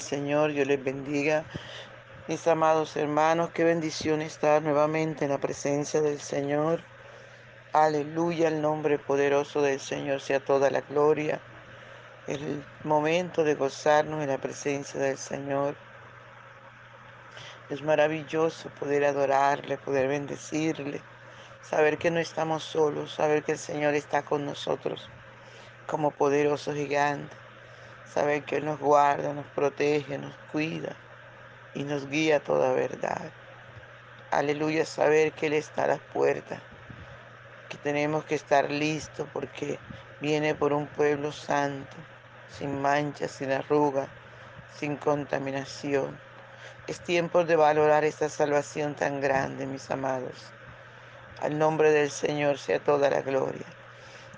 Señor, Dios les bendiga. Mis amados hermanos, qué bendición estar nuevamente en la presencia del Señor. Aleluya, el nombre poderoso del Señor sea toda la gloria. El momento de gozarnos en la presencia del Señor. Es maravilloso poder adorarle, poder bendecirle, saber que no estamos solos, saber que el Señor está con nosotros como poderoso gigante saber que Él nos guarda, nos protege, nos cuida y nos guía a toda verdad. Aleluya, saber que Él está a las puertas, que tenemos que estar listos porque viene por un pueblo santo, sin manchas, sin arrugas, sin contaminación. Es tiempo de valorar esta salvación tan grande, mis amados. Al nombre del Señor sea toda la gloria.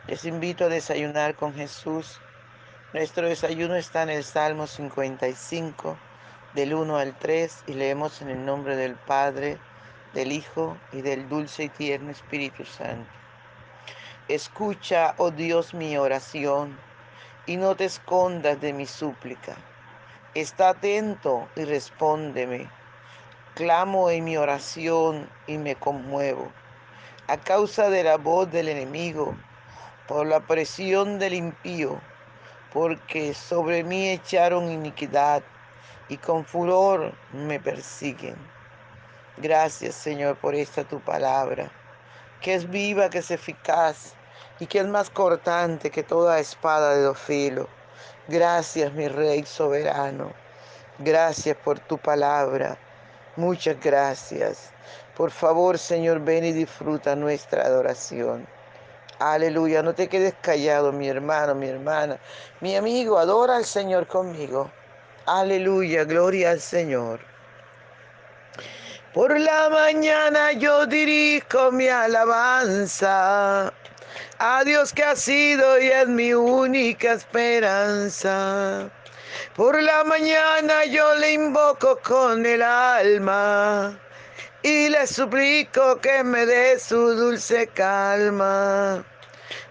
Les invito a desayunar con Jesús nuestro desayuno está en el Salmo 55, del 1 al 3, y leemos en el nombre del Padre, del Hijo y del dulce y tierno Espíritu Santo. Escucha, oh Dios, mi oración, y no te escondas de mi súplica. Está atento y respóndeme. Clamo en mi oración y me conmuevo. A causa de la voz del enemigo, por la presión del impío, porque sobre mí echaron iniquidad y con furor me persiguen. Gracias Señor por esta tu palabra, que es viva, que es eficaz y que es más cortante que toda espada de dos filos. Gracias mi Rey soberano, gracias por tu palabra, muchas gracias. Por favor Señor, ven y disfruta nuestra adoración. Aleluya, no te quedes callado, mi hermano, mi hermana, mi amigo, adora al Señor conmigo. Aleluya, gloria al Señor. Por la mañana yo dirijo mi alabanza a Dios que ha sido y es mi única esperanza. Por la mañana yo le invoco con el alma y le suplico que me dé su dulce calma.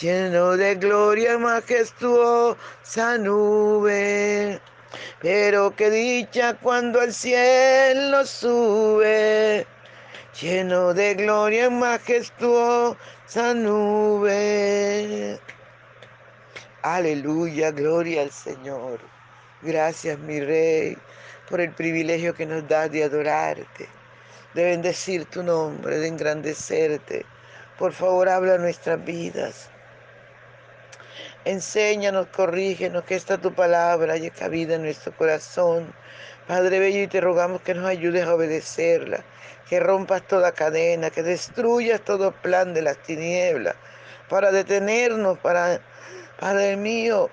lleno de gloria majestuosa nube. Pero qué dicha cuando al cielo sube, lleno de gloria majestuosa nube. Aleluya, gloria al Señor. Gracias, mi Rey, por el privilegio que nos das de adorarte, de bendecir tu nombre, de engrandecerte. Por favor, habla nuestras vidas. Enséñanos, corrígenos, que esta tu palabra haya cabida en nuestro corazón. Padre Bello, y te rogamos que nos ayudes a obedecerla, que rompas toda cadena, que destruyas todo plan de las tinieblas, para detenernos, para, Padre mío,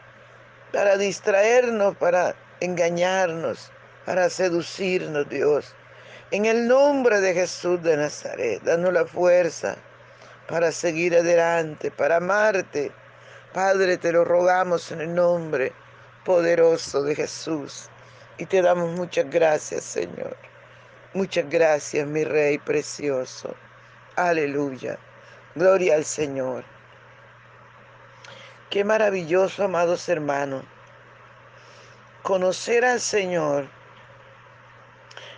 para distraernos, para engañarnos, para seducirnos, Dios. En el nombre de Jesús de Nazaret, danos la fuerza para seguir adelante, para amarte Padre, te lo rogamos en el nombre poderoso de Jesús. Y te damos muchas gracias, Señor. Muchas gracias, mi Rey precioso. Aleluya. Gloria al Señor. Qué maravilloso, amados hermanos. Conocer al Señor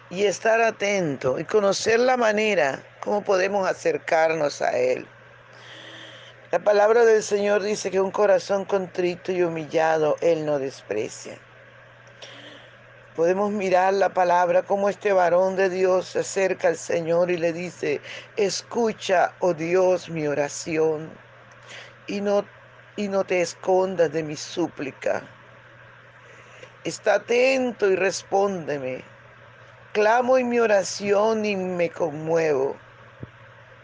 y estar atento y conocer la manera como podemos acercarnos a Él. La palabra del Señor dice que un corazón contrito y humillado Él no desprecia. Podemos mirar la palabra como este varón de Dios se acerca al Señor y le dice, escucha, oh Dios, mi oración y no, y no te escondas de mi súplica. Está atento y respóndeme. Clamo en mi oración y me conmuevo.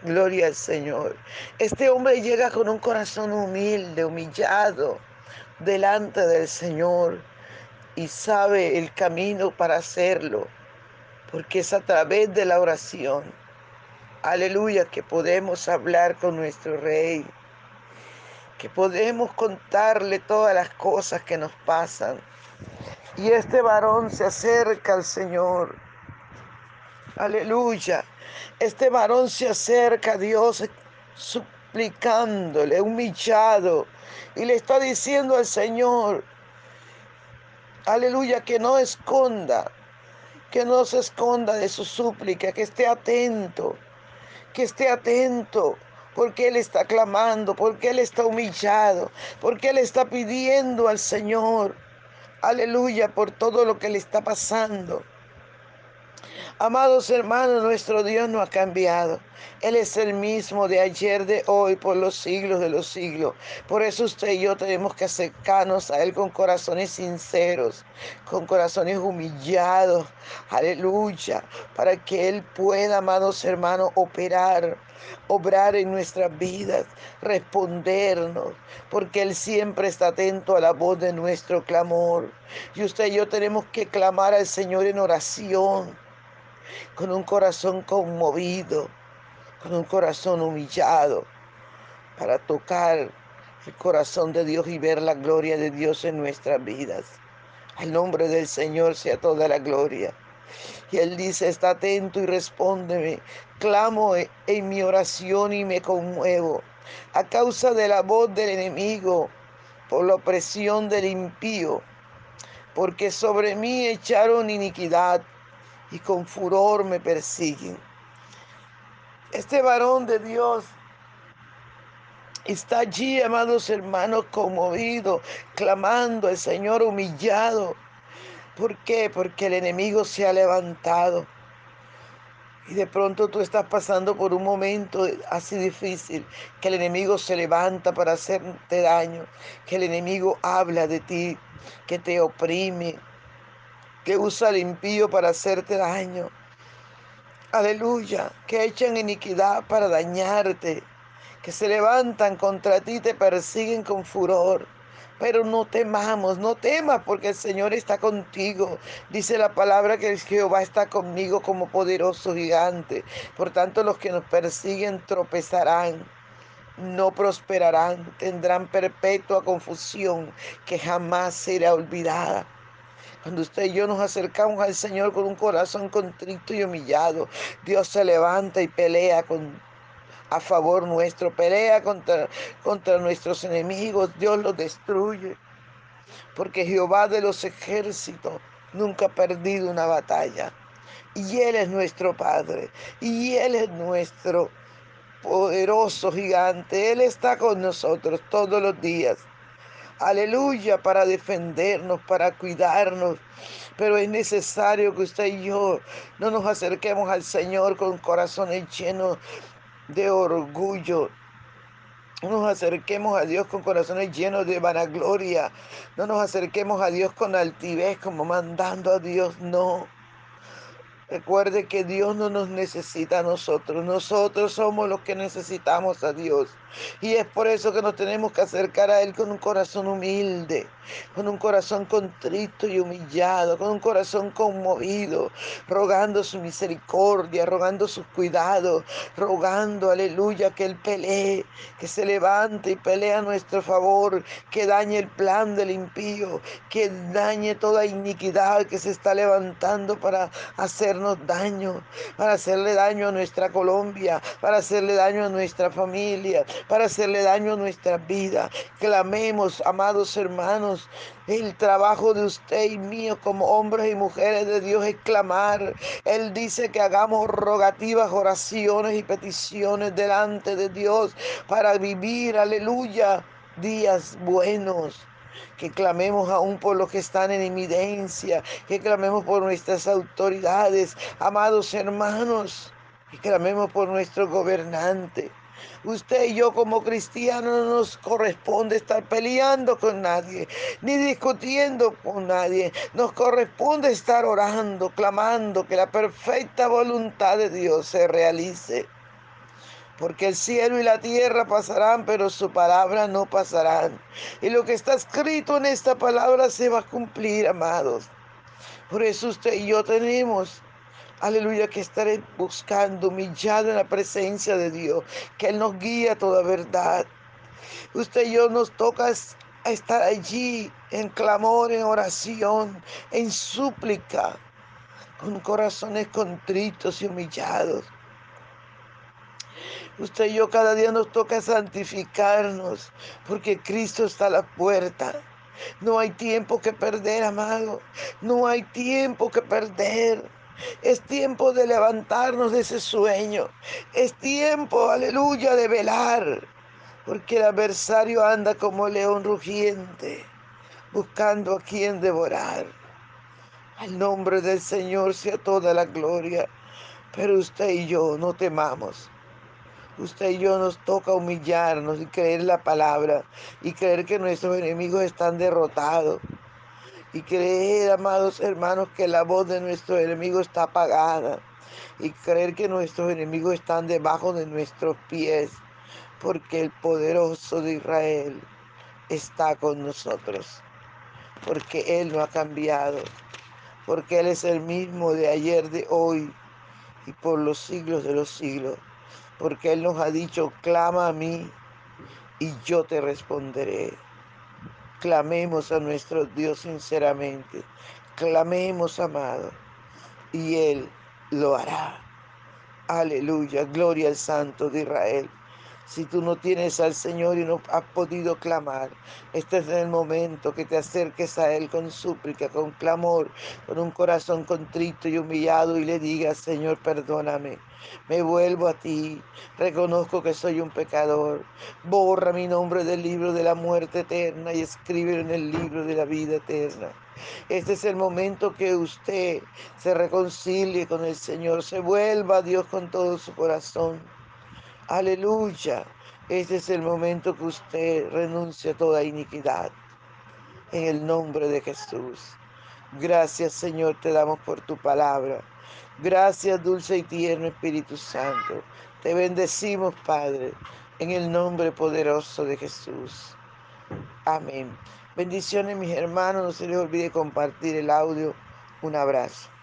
Gloria al Señor. Este hombre llega con un corazón humilde, humillado, delante del Señor y sabe el camino para hacerlo, porque es a través de la oración. Aleluya, que podemos hablar con nuestro Rey, que podemos contarle todas las cosas que nos pasan. Y este varón se acerca al Señor. Aleluya este varón se acerca a Dios suplicándole, humillado, y le está diciendo al Señor, aleluya, que no esconda, que no se esconda de su súplica, que esté atento, que esté atento, porque Él está clamando, porque Él está humillado, porque Él está pidiendo al Señor, aleluya, por todo lo que le está pasando. Amados hermanos, nuestro Dios no ha cambiado. Él es el mismo de ayer, de hoy, por los siglos de los siglos. Por eso usted y yo tenemos que acercarnos a Él con corazones sinceros, con corazones humillados. Aleluya. Para que Él pueda, amados hermanos, operar, obrar en nuestras vidas, respondernos. Porque Él siempre está atento a la voz de nuestro clamor. Y usted y yo tenemos que clamar al Señor en oración con un corazón conmovido, con un corazón humillado, para tocar el corazón de Dios y ver la gloria de Dios en nuestras vidas. Al nombre del Señor sea toda la gloria. Y Él dice, está atento y respóndeme. Clamo en mi oración y me conmuevo a causa de la voz del enemigo, por la opresión del impío, porque sobre mí echaron iniquidad y con furor me persiguen. Este varón de Dios está allí, amados hermanos, conmovido, clamando al Señor humillado. ¿Por qué? Porque el enemigo se ha levantado. Y de pronto tú estás pasando por un momento así difícil, que el enemigo se levanta para hacerte daño, que el enemigo habla de ti, que te oprime, que usa el impío para hacerte daño. Aleluya, que echan iniquidad para dañarte, que se levantan contra ti, te persiguen con furor. Pero no temamos, no temas porque el Señor está contigo. Dice la palabra que Jehová está conmigo como poderoso gigante. Por tanto, los que nos persiguen tropezarán, no prosperarán, tendrán perpetua confusión que jamás será olvidada. Cuando usted y yo nos acercamos al Señor con un corazón contrito y humillado, Dios se levanta y pelea a favor nuestro, pelea contra, contra nuestros enemigos, Dios los destruye. Porque Jehová de los ejércitos nunca ha perdido una batalla. Y Él es nuestro Padre. Y Él es nuestro poderoso gigante. Él está con nosotros todos los días. Aleluya, para defendernos, para cuidarnos. Pero es necesario que usted y yo no nos acerquemos al Señor con corazones llenos de orgullo, no nos acerquemos a Dios con corazones llenos de vanagloria. No nos acerquemos a Dios con altivez como mandando a Dios. No. Recuerde que Dios no nos necesita a nosotros, nosotros somos los que necesitamos a Dios. Y es por eso que nos tenemos que acercar a Él con un corazón humilde, con un corazón contrito y humillado, con un corazón conmovido, rogando su misericordia, rogando sus cuidados, rogando, aleluya, que Él pelee, que se levante y pelee a nuestro favor, que dañe el plan del impío, que dañe toda iniquidad que se está levantando para hacer daño, para hacerle daño a nuestra Colombia, para hacerle daño a nuestra familia, para hacerle daño a nuestra vida. Clamemos, amados hermanos, el trabajo de usted y mío como hombres y mujeres de Dios es clamar. Él dice que hagamos rogativas, oraciones y peticiones delante de Dios para vivir, aleluya, días buenos que clamemos aún por los que están en evidencia, que clamemos por nuestras autoridades, amados hermanos, que clamemos por nuestro gobernante. Usted y yo como cristianos no nos corresponde estar peleando con nadie, ni discutiendo con nadie. Nos corresponde estar orando, clamando que la perfecta voluntad de Dios se realice porque el cielo y la tierra pasarán, pero su palabra no pasarán. Y lo que está escrito en esta palabra se va a cumplir, amados. Por eso usted y yo tenemos, aleluya, que estar buscando, humillado en la presencia de Dios, que Él nos guía a toda verdad. Usted y yo nos toca estar allí en clamor, en oración, en súplica, con corazones contritos y humillados Usted y yo cada día nos toca santificarnos porque Cristo está a la puerta. No hay tiempo que perder, amado. No hay tiempo que perder. Es tiempo de levantarnos de ese sueño. Es tiempo, aleluya, de velar. Porque el adversario anda como león rugiente, buscando a quien devorar. Al nombre del Señor sea toda la gloria. Pero usted y yo no temamos usted y yo nos toca humillarnos y creer la palabra y creer que nuestros enemigos están derrotados. Y creer, amados hermanos, que la voz de nuestro enemigo está apagada. Y creer que nuestros enemigos están debajo de nuestros pies. Porque el poderoso de Israel está con nosotros. Porque Él no ha cambiado. Porque Él es el mismo de ayer, de hoy y por los siglos de los siglos porque Él nos ha dicho, clama a mí y yo te responderé. Clamemos a nuestro Dios sinceramente, clamemos, amado, y Él lo hará. Aleluya, gloria al Santo de Israel. Si tú no tienes al Señor y no has podido clamar, este es el momento que te acerques a Él con súplica, con clamor, con un corazón contrito y humillado y le digas, Señor, perdóname. Me vuelvo a ti, reconozco que soy un pecador. Borra mi nombre del libro de la muerte eterna y escríbelo en el libro de la vida eterna. Este es el momento que usted se reconcilie con el Señor, se vuelva a Dios con todo su corazón Aleluya. Este es el momento que usted renuncia a toda iniquidad. En el nombre de Jesús. Gracias Señor te damos por tu palabra. Gracias dulce y tierno Espíritu Santo. Te bendecimos Padre. En el nombre poderoso de Jesús. Amén. Bendiciones mis hermanos. No se les olvide compartir el audio. Un abrazo.